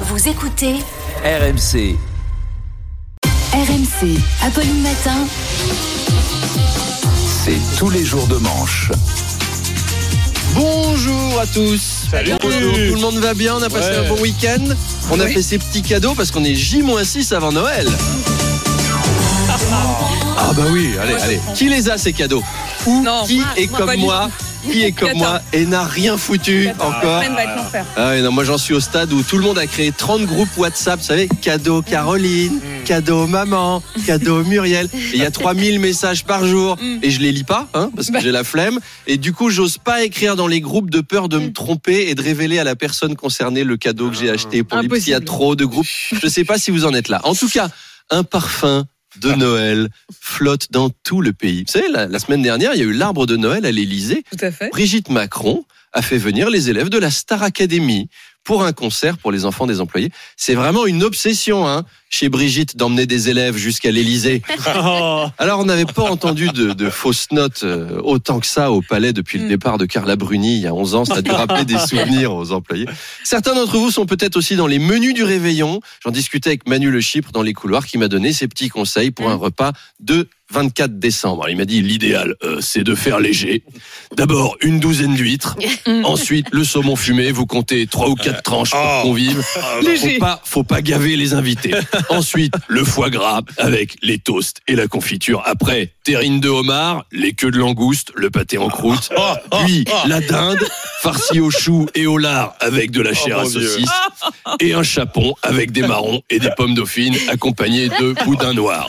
Vous écoutez RMC. RMC, Apolline Matin. C'est tous les jours de manche. Bonjour à tous. Salut. Bonjour. Tout le monde va bien On a passé Ouais. un bon week-end On a fait ses petits cadeaux parce qu'on est J-6 avant Noël. Ah bah oui, allez, allez. Qui les a ces cadeaux? Ou Non, qui moi- est moi, comme moi Qui est comme moi et n'a rien foutu encore ah non, moi j'en suis au stade où tout le monde a créé 30 groupes WhatsApp, vous savez, cadeau Caroline, cadeau maman, cadeau Muriel. Et il y a 3000 messages par jour Mm. et je les lis pas hein, parce que Bah. j'ai la flemme et du coup, j'ose pas écrire dans les groupes de peur de me tromper et de révéler à la personne concernée le cadeau que j'ai acheté pour lui parce qu'il y a trop de groupes. Je sais pas si vous en êtes là. En tout cas, un parfum de Noël flotte dans tout le pays. Vous savez, la, la semaine dernière, il y a eu l'arbre de Noël à l'Élysée Tout à fait. Brigitte Macron a fait venir les élèves de la Star Academy pour un concert pour les enfants des employés. C'est vraiment une obsession hein, chez Brigitte d'emmener des élèves jusqu'à l'Élysée. Alors on n'avait pas entendu de, de fausses notes euh, autant que ça au palais depuis le Mm. départ de Carla Bruni il y a 11 ans. Ça a dû rappeler des souvenirs aux employés. Certains d'entre vous sont peut-être aussi dans les menus du réveillon. J'en discutais avec Manu Le Chypre dans les couloirs qui m'a donné ses petits conseils pour un repas de 24 décembre. Il m'a dit l'idéal, euh, c'est de faire léger. D'abord une douzaine d'huîtres, ensuite le saumon fumé. Vous comptez trois ou quatre tranches pour Oh. convive. Léger. Faut pas, faut pas gaver les invités. Ensuite le foie gras avec les toasts et la confiture. Après terrine de homard, les queues de langouste, le pâté en croûte. Puis la dinde farcie au chou et au lard avec de la chair Oh, à mon Dieu. saucisse et un chapon avec des marrons et des pommes dauphines accompagnées de boudin noir.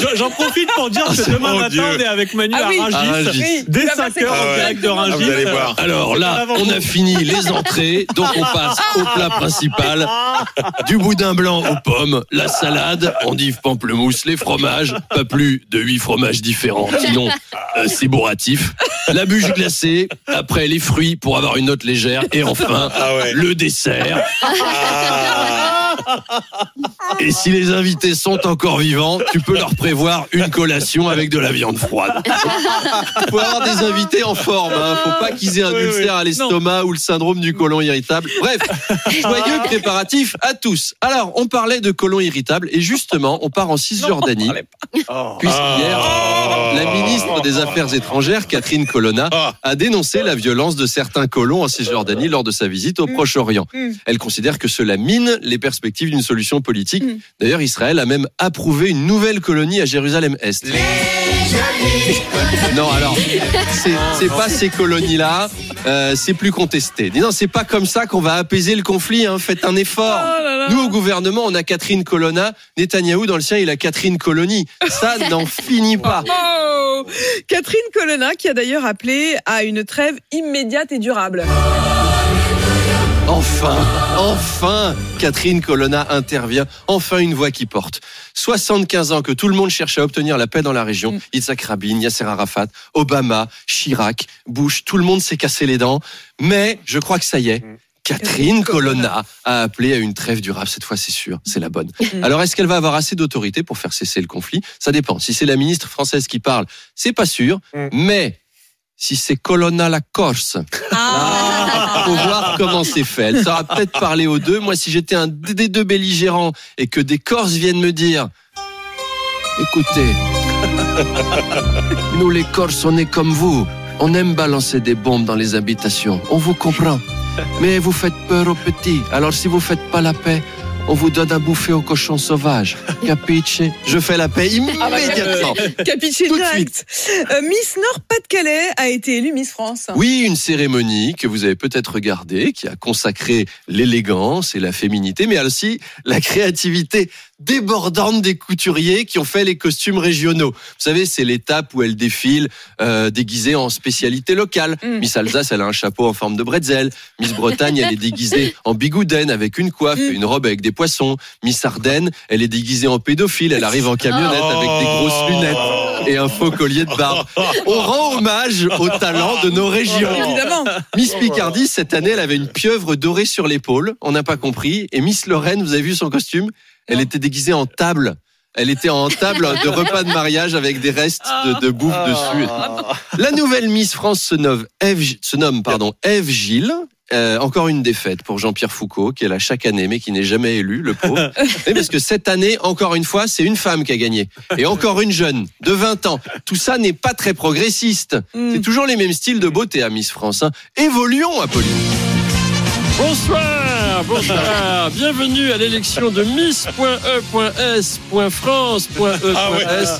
J'en- J'en profite pour dire que demain Mon matin, Dieu. on est avec Manu Ah oui. à À Rungis. Oui, Dès tu vas 5 passer heures par- en direct de Rungis. Ah, vous allez voir. Alors là, on a fini les entrées, donc on passe au plat principal. Du boudin blanc aux pommes, la salade, endive pamplemousse, les fromages, pas plus de huit fromages différents, sinon euh, c'est bourratif. La bûche glacée, après les fruits pour avoir une note légère, et enfin Ah ouais. le dessert. Ah. Et si les invités sont encore vivants, tu peux leur prévoir une collation avec de la viande froide. Faut avoir des invités en forme, hein. faut pas qu'ils aient un Oui, ulcère oui. à l'estomac ou le syndrome du côlon irritable. Bref, joyeux préparatifs à tous. Alors, on parlait de côlon irritable et justement, on part en Cisjordanie. Puisqu'hier, la ministre des Affaires étrangères, Catherine Colonna, a dénoncé la violence de certains colons en Cisjordanie lors de sa visite au Proche-Orient. Mm. Elle considère que cela mine les perspectives d'une solution politique. D'ailleurs, Israël a même approuvé une nouvelle colonie à Jérusalem-Est. Non, alors, c'est pas ces colonies-là, euh, c'est plus contesté. Dis Non, c'est pas comme ça qu'on va apaiser le conflit, hein. faites un effort. Oh. Nous, au gouvernement, on a Catherine Colonna. Netanyahou, dans le sien, il a Catherine Colonie. Ça n'en finit pas. Oh Catherine Colonna qui a d'ailleurs appelé à une trêve immédiate et durable. Enfin, enfin, Catherine Colonna intervient. Enfin, une voix qui porte. 75 ans que tout le monde cherche à obtenir la paix dans la région. Mm. Yitzhak Rabin, Yasser Arafat, Obama, Chirac, Bush, tout le monde s'est cassé les dents. Mais je crois que ça y est. Catherine Colonna a appelé à une trêve durable. Cette fois, c'est sûr, c'est la bonne. Mm. Alors, est-ce qu'elle va avoir assez d'autorité pour faire cesser le conflit? Ça dépend. Si c'est la ministre française qui parle, c'est pas sûr. Mm. Mais si c'est Colonna la Corse, Ah. Faut voir comment c'est fait. Elle saura peut-être parler aux deux. Moi, si j'étais un des deux belligérants et que des Corses viennent me dire, écoutez, nous les Corses, on est comme vous. On aime balancer des bombes dans les habitations. On vous comprend. Mais vous faites peur aux petits. Alors si vous faites pas la paix, on vous donne à bouffer aux cochons sauvages. Capiche Je fais la paix immédiatement. Capiche Tout de direct. Euh, Miss Nord-Pas-de-Calais a été élue Miss France. Oui, une cérémonie que vous avez peut-être regardée, qui a consacré l'élégance et la féminité, mais aussi la créativité débordante des couturiers qui ont fait les costumes régionaux. Vous savez, c'est l'étape où elle défile euh, déguisée en spécialité locale. Mm. Miss Alsace, elle a un chapeau en forme de bretzel. Miss Bretagne, elle est déguisée en bigoudaine avec une coiffe et Mm. une robe avec des poissons. Miss Ardennes, elle est déguisée en pédophile. Elle arrive en camionnette avec des grosses lunettes et un faux collier de barbe. On rend hommage au talent de nos régions. Évidemment. Miss Picardie, cette année, elle avait une pieuvre dorée sur l'épaule. On n'a pas compris. Et Miss Lorraine, vous avez vu son costume? Elle était déguisée en table Elle était en table de repas de mariage avec des restes de, de bouffe dessus. La nouvelle Miss France se nomme Eve, se nomme, pardon, Eve Gilles. Euh, encore une défaite pour Jean-Pierre Foucault, qui est là chaque année, mais qui n'est jamais élu, le pauvre. Et parce que cette année, encore une fois, c'est une femme qui a gagné. Et encore une jeune, de 20 ans. Tout ça n'est pas très progressiste. Mm. C'est toujours les mêmes styles de beauté à Miss France. hein. Évoluons, Apolline. Bonsoir, bonsoir. Bienvenue à l'élection de Miss.e.s.france.e.s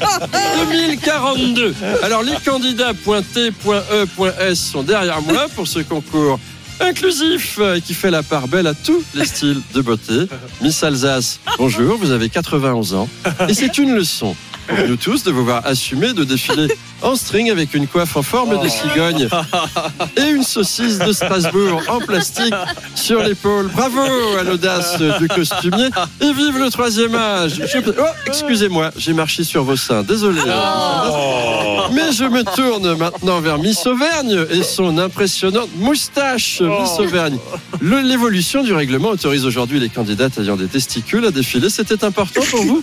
2042. Alors les candidats .t.e.s sont derrière moi pour ce concours inclusif qui fait la part belle à tous les styles de beauté. Miss Alsace, bonjour, vous avez 91 ans et c'est une leçon pour nous tous de vous voir assumer de défiler en string avec une coiffe en forme de cigogne et une saucisse de Strasbourg en plastique sur l'épaule. Bravo à l'audace du costumier et vive le troisième âge. Je- Oh, excusez-moi, j'ai marché sur vos seins. Désolé. Mais je me tourne maintenant vers Miss Auvergne et son impressionnante moustache. Miss Auvergne. Le- L'évolution du règlement autorise aujourd'hui les candidates ayant des testicules à défiler. C'était important pour vous?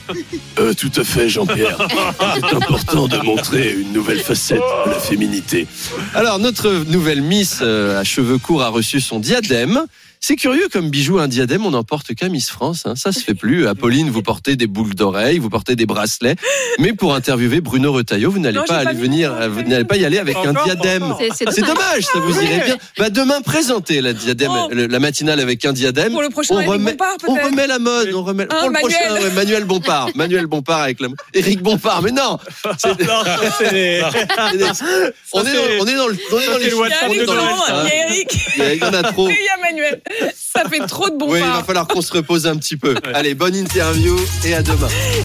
Euh, tout à fait, Jean-Pierre. C'est important de montrer une nouvelle facette de la féminité. Alors, notre nouvelle Miss euh, à cheveux courts a reçu son diadème. C'est curieux comme bijou, un diadème, on n'en porte qu'à Miss France. hein. Ça se fait plus. Apolline, vous portez des boucles d'oreilles, vous portez des bracelets. Mais pour interviewer Bruno Retailleau, vous n'allez pas pas venir, euh, vous n'allez pas y aller avec un diadème. C'est- C'est dommage, ça vous Ouais. irait bien. Bah, demain, présentez la diadème, Oh. le- la matinale avec un diadème. Pour le prochain on Eric remet, Bompard, on remet la mode, on remet Ah, pour le Manuel. prochain ouais, Manuel Bompard, Manuel Bompard avec la Éric Bompard, mais non, c'est- Non, c'est- on est dans, on est dans le, on est dans les Il y a de chiffres, Alexandre, il y a Eric, Il y a- il y en a trop. Ça fait trop de bons Oui, il va falloir qu'on se repose un petit peu. Allez, bonne interview et à demain.